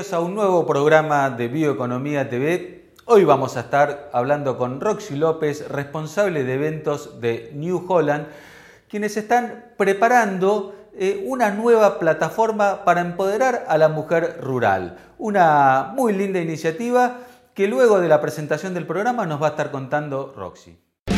a un nuevo programa de Bioeconomía TV. Hoy vamos a estar hablando con Roxy López, responsable de eventos de New Holland, quienes están preparando eh, una nueva plataforma para empoderar a la mujer rural. Una muy linda iniciativa que luego de la presentación del programa nos va a estar contando Roxy.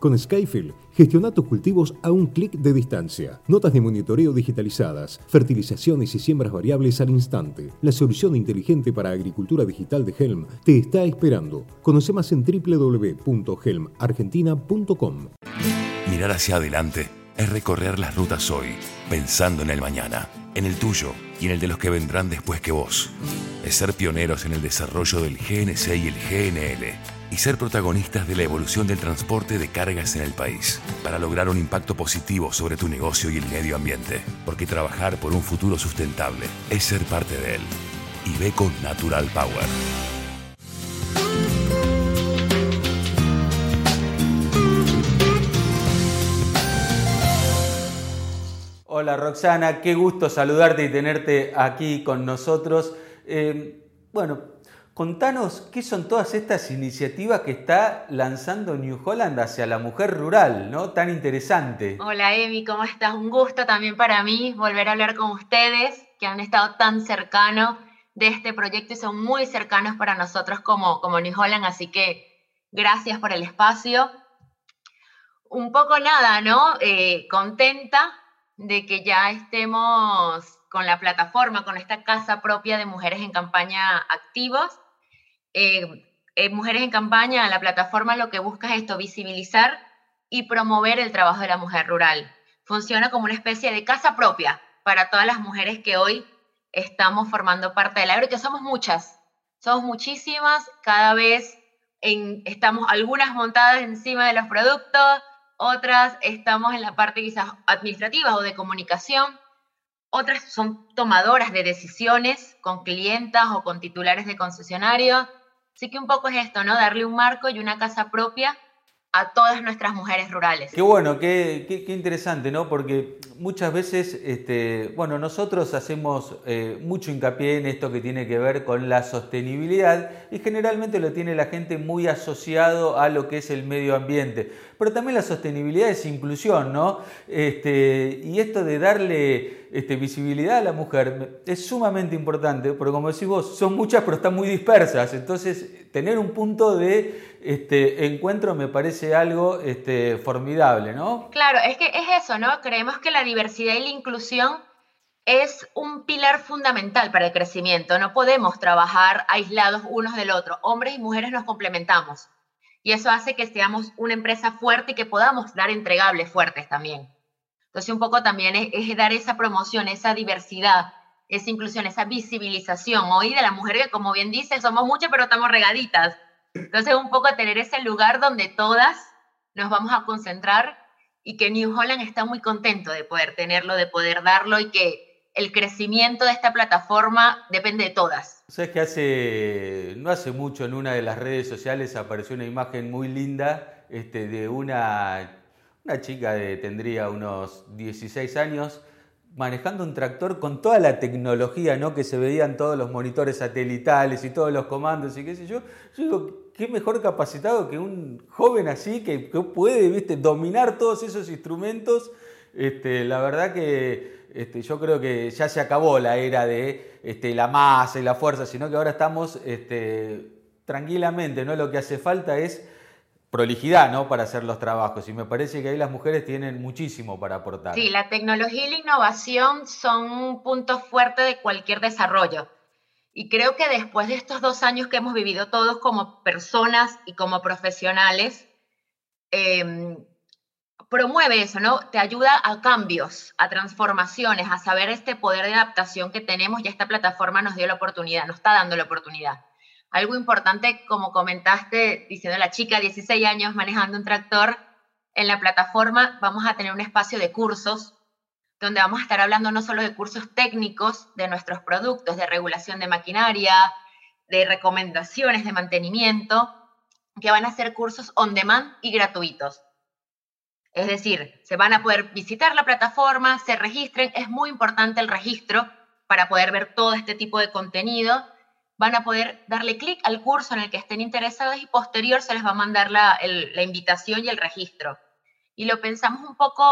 Con Skyfield, gestiona tus cultivos a un clic de distancia. Notas de monitoreo digitalizadas, fertilizaciones y siembras variables al instante. La solución inteligente para agricultura digital de Helm te está esperando. Conoce más en www.helmargentina.com. Mirar hacia adelante es recorrer las rutas hoy, pensando en el mañana, en el tuyo y en el de los que vendrán después que vos. Es ser pioneros en el desarrollo del GNC y el GNL y ser protagonistas de la evolución del transporte de cargas en el país, para lograr un impacto positivo sobre tu negocio y el medio ambiente, porque trabajar por un futuro sustentable es ser parte de él. Y ve con Natural Power. Hola Roxana, qué gusto saludarte y tenerte aquí con nosotros. Eh, bueno, Contanos qué son todas estas iniciativas que está lanzando New Holland hacia la mujer rural, ¿no? Tan interesante. Hola Emi, ¿cómo estás? Un gusto también para mí volver a hablar con ustedes, que han estado tan cercanos de este proyecto y son muy cercanos para nosotros como, como New Holland, así que gracias por el espacio. Un poco nada, ¿no? Eh, contenta de que ya estemos con la plataforma, con esta casa propia de mujeres en campaña activos. Eh, eh, Mujeres en Campaña, la plataforma lo que busca es esto, visibilizar y promover el trabajo de la mujer rural. Funciona como una especie de casa propia para todas las mujeres que hoy estamos formando parte del agro, que somos muchas, somos muchísimas, cada vez estamos algunas montadas encima de los productos, otras estamos en la parte quizás administrativa o de comunicación, otras son tomadoras de decisiones con clientas o con titulares de concesionarios, Así que un poco es esto, ¿no? Darle un marco y una casa propia a todas nuestras mujeres rurales. Qué bueno, qué, qué, interesante, ¿no? Porque muchas veces, este, bueno, nosotros hacemos eh, mucho hincapié en esto que tiene que ver con la sostenibilidad y generalmente lo tiene la gente muy asociado a lo que es el medio ambiente. Pero también la sostenibilidad es inclusión, ¿no? Este, y esto de darle este, visibilidad a la mujer es sumamente importante, porque como decís vos, son muchas pero están muy dispersas. Entonces, tener un punto de este encuentro me parece algo formidable, ¿no? Claro, es que es eso, ¿no? Creemos que la diversidad y la inclusión es un pilar fundamental para el crecimiento. No podemos trabajar aislados unos del otro. Hombres y mujeres nos complementamos. Y eso hace que seamos una empresa fuerte y que podamos dar entregables fuertes también. Entonces, un poco también es, es dar esa promoción, esa diversidad, esa inclusión, esa visibilización. Hoy de la mujer que, como bien dice, somos muchas, pero estamos regaditas entonces, un poco tener ese lugar donde todas nos vamos a concentrar y que New Holland está muy contento de poder tenerlo, de poder darlo y que el crecimiento de esta plataforma depende de todas. Sabes que hace, no hace mucho en una de las redes sociales apareció una imagen muy linda este, de una, una chica de tendría unos 16 años manejando un tractor con toda la tecnología ¿no? que se veían todos los monitores satelitales y todos los comandos y qué sé yo. Yo digo, qué mejor capacitado que un joven así que, puede ¿viste? dominar todos esos instrumentos. Este, la verdad que este, yo creo que ya se acabó la era de este, la masa y la fuerza, sino que ahora estamos tranquilamente, ¿no? Lo que hace falta es prolijidad ¿no? para hacer los trabajos y me parece que ahí las mujeres tienen muchísimo para aportar. Sí, la tecnología y la innovación son un punto fuerte de cualquier desarrollo. Y creo que después de estos dos años que hemos vivido todos como personas y como profesionales, em, promueve eso, ¿no? Te ayuda a cambios, a transformaciones, a saber este poder de adaptación que tenemos y esta plataforma nos dio la oportunidad, nos está dando la oportunidad. Algo importante, como comentaste, diciendo la chica, 16 años manejando un tractor, en la plataforma vamos a tener un espacio de cursos donde vamos a estar hablando no solo de cursos técnicos de nuestros productos, de regulación de maquinaria, de recomendaciones de mantenimiento, que van a ser cursos on demand y gratuitos. Es decir, se van a poder visitar la plataforma, se registren, es muy importante el registro para poder ver todo este tipo de contenido. Van a poder darle clic al curso en el que estén interesados y posterior se les va a mandar la, la invitación y el registro. Y lo pensamos un poco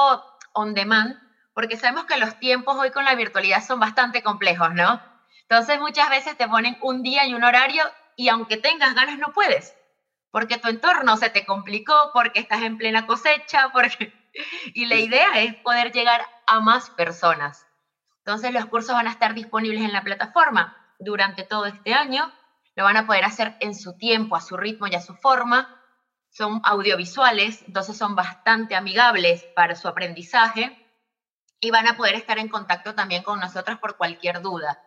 on demand, porque sabemos que los tiempos hoy con la virtualidad son bastante complejos, ¿no? Entonces muchas veces te ponen un día y un horario y aunque tengas ganas no puedes porque tu entorno se te complicó, porque estás en plena cosecha, porque... y la idea es poder llegar a más personas. Entonces los cursos van a estar disponibles en la plataforma durante todo este año, lo van a poder hacer en su tiempo, a su ritmo y a su forma. Son audiovisuales, entonces son bastante amigables para su aprendizaje y van a poder estar en contacto también con nosotros por cualquier duda.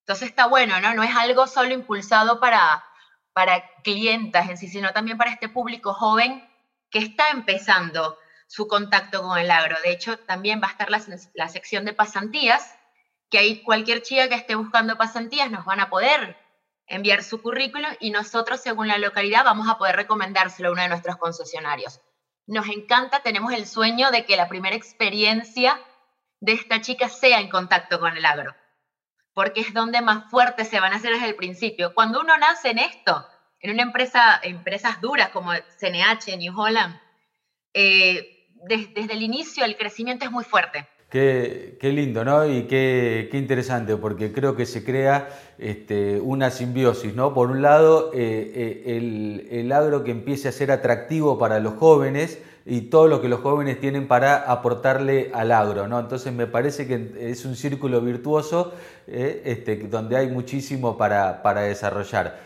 Entonces está bueno, ¿no? No es algo solo impulsado para, para clientas en sí, sino también para este público joven que está empezando su contacto con el agro. De hecho, también va a estar la, sección de pasantías, que ahí cualquier chica que esté buscando pasantías nos van a poder enviar su currículum y nosotros, según la localidad, vamos a poder recomendárselo a uno de nuestros concesionarios. Nos encanta, tenemos el sueño de que la primera experiencia de esta chica sea en contacto con el agro porque es donde más fuertes se van a hacer desde el principio. Cuando uno nace en esto, en una empresa, empresas duras como CNH, New Holland, eh, desde el inicio el crecimiento es muy fuerte. Qué, lindo, ¿no? Y qué, interesante, porque creo que se crea este, una simbiosis, ¿no? Por un lado, eh, eh, el, agro que empiece a ser atractivo para los jóvenes, y todo lo que los jóvenes tienen para aportarle al agro. ¿no? Entonces me parece que es un círculo virtuoso eh, este, donde hay muchísimo para, desarrollar.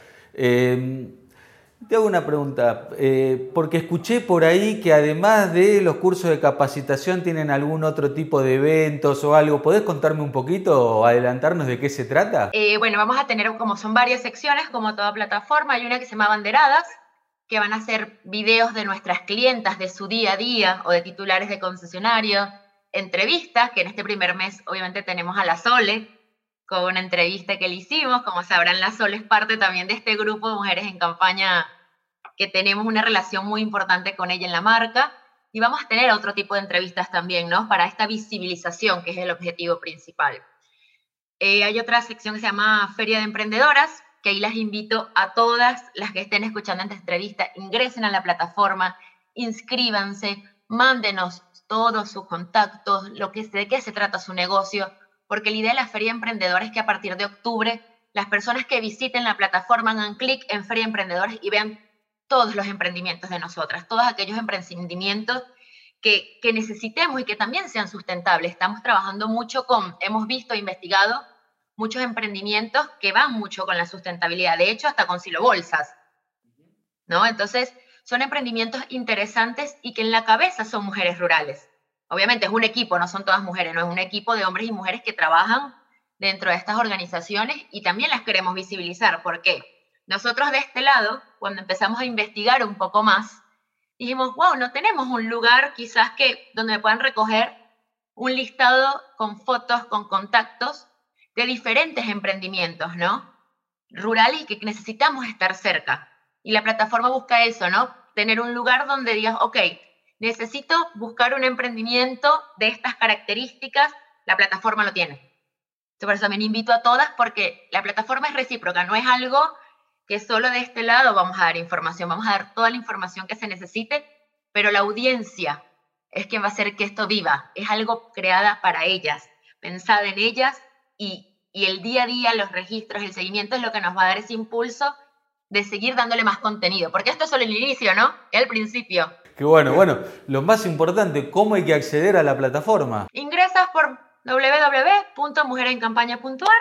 Eh, te hago una pregunta, eh, porque escuché por ahí que además de los cursos de capacitación tienen algún otro tipo de eventos o algo. ¿Podés contarme un poquito o adelantarnos de qué se trata? bueno, vamos a tener como son varias secciones, como toda plataforma. Hay una que se llama Banderadas, que van a ser videos de nuestras clientas de su día a día o de titulares de concesionario, entrevistas, que en este primer mes obviamente tenemos a la Sole con una entrevista que le hicimos, como sabrán la Sole es parte también de este grupo de mujeres en campaña que tenemos una relación muy importante con ella en la marca y vamos a tener otro tipo de entrevistas también, ¿no? Para esta visibilización, que es el objetivo principal. Eh, hay otra sección que se llama Feria de Emprendedoras, que ahí las invito a todas las que estén escuchando esta entrevista, ingresen a la plataforma, inscríbanse, mándenos todos sus contactos, lo que, de qué se trata su negocio, porque la idea de la Feria Emprendedora es que a partir de octubre las personas que visiten la plataforma hagan clic en Feria Emprendedores y vean todos los emprendimientos de nosotras, todos aquellos emprendimientos que, necesitemos y que también sean sustentables. Estamos trabajando mucho con, hemos visto e investigado muchos emprendimientos que van mucho con la sustentabilidad, de hecho hasta con silobolsas, ¿no? Entonces, son emprendimientos interesantes y que en la cabeza son mujeres rurales. Obviamente es un equipo, no son todas mujeres, no es un equipo de hombres y mujeres que trabajan dentro de estas organizaciones y también las queremos visibilizar. ¿Por qué? Nosotros de este lado, cuando empezamos a investigar un poco más, dijimos, wow, no tenemos un lugar quizás que donde puedan recoger un listado con fotos, con contactos de diferentes emprendimientos, ¿no? Rurales que necesitamos estar cerca. Y la plataforma busca eso, ¿no? Tener un lugar donde digas, ok, necesito buscar un emprendimiento de estas características, la plataforma lo tiene. Por eso también invito a todas porque la plataforma es recíproca, no es algo que solo de este lado vamos a dar información, vamos a dar toda la información que se necesite, pero la audiencia es quien va a hacer que esto viva, es algo creada para ellas, pensada en ellas y el día a día, los registros, el seguimiento es lo que nos va a dar ese impulso de seguir dándole más contenido, porque esto es solo el inicio, ¿no? El principio. Qué bueno, bueno, lo más importante, ¿cómo hay que acceder a la plataforma? Ingresas por www.mujerencampaña.ar,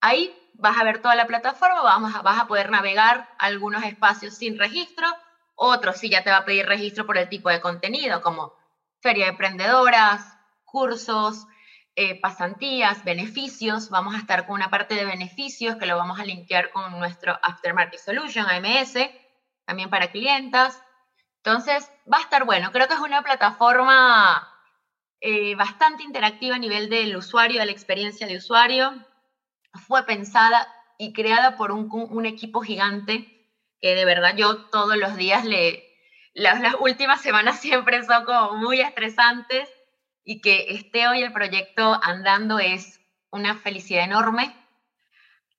ahí vas a ver toda la plataforma, vamos vas a poder navegar algunos espacios sin registro, otros sí ya te va a pedir registro por el tipo de contenido, como feria de emprendedoras, cursos, eh, pasantías, beneficios. Vamos a estar con una parte de beneficios que lo vamos a linkear con nuestro Aftermarket Solution, AMS, también para clientas. Entonces, va a estar bueno. Creo que es una plataforma eh, bastante interactiva a nivel del usuario, de la experiencia de usuario. Fue pensada y creada por un, un equipo gigante que de verdad yo todos los días le... Las, las últimas semanas siempre son como muy estresantes y que esté hoy el proyecto andando es una felicidad enorme.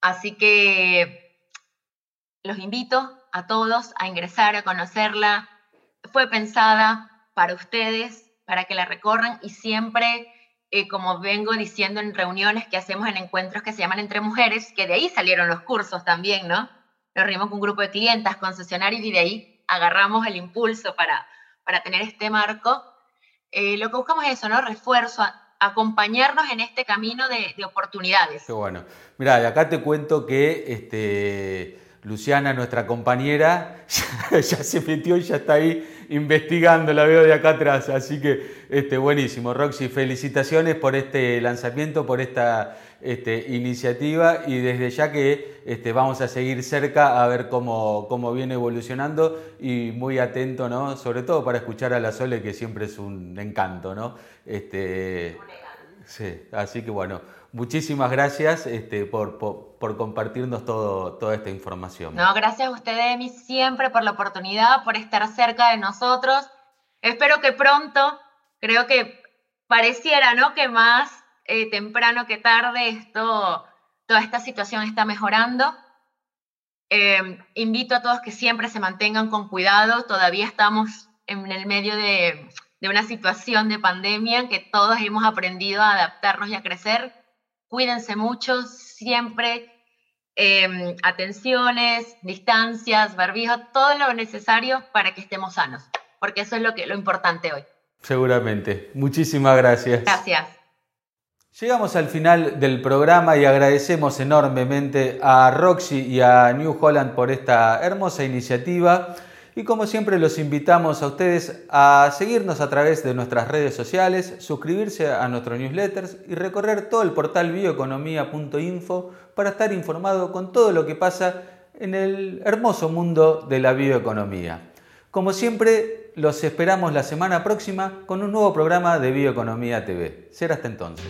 Así que los invito a todos a ingresar, a conocerla. Fue pensada para ustedes, para que la recorran y siempre, eh, como vengo diciendo en reuniones que hacemos en encuentros que se llaman Entre Mujeres, que de ahí salieron los cursos también, ¿no? Nos reunimos con un grupo de clientas, concesionarios y de ahí agarramos el impulso para, para tener este marco. Eh, lo que buscamos es eso, ¿no? Refuerzo, acompañarnos en este camino de, de oportunidades. Qué bueno. Mira, acá te cuento que este, Luciana, nuestra compañera, ya, se metió y ya está ahí investigando, la veo de acá atrás. Así que este, buenísimo. Roxy, felicitaciones por este lanzamiento, por esta este, iniciativa y desde ya que este, vamos a seguir cerca a ver cómo, cómo viene evolucionando y muy atento, ¿no? Sobre todo para escuchar a la Sole, que siempre es un encanto, ¿no? Este, sí, así que bueno, muchísimas gracias este, por, por, compartirnos todo, toda esta información. No, gracias a ustedes, Emi, siempre por la oportunidad, por estar cerca de nosotros. Espero que pronto, creo que pareciera, ¿no? Que más eh, temprano que tarde esto, toda esta situación está mejorando. Em, invito a todos que siempre se mantengan con cuidado. Todavía estamos en el medio de, de una situación de pandemia en que todos hemos aprendido a adaptarnos y a crecer. Cuídense mucho, siempre em, atenciones, distancias, barbijo, todo lo necesario para que estemos sanos, porque eso es lo, que, lo importante hoy. Seguramente. Muchísimas gracias. Gracias. Llegamos al final del programa y agradecemos enormemente a Roxy y a New Holland por esta hermosa iniciativa. Y como siempre los invitamos a ustedes a seguirnos a través de nuestras redes sociales, suscribirse a nuestros newsletters y recorrer todo el portal bioeconomía.info para estar informado con todo lo que pasa en el hermoso mundo de la bioeconomía. Como siempre, los esperamos la semana próxima con un nuevo programa de Bioeconomía TV. Será hasta entonces.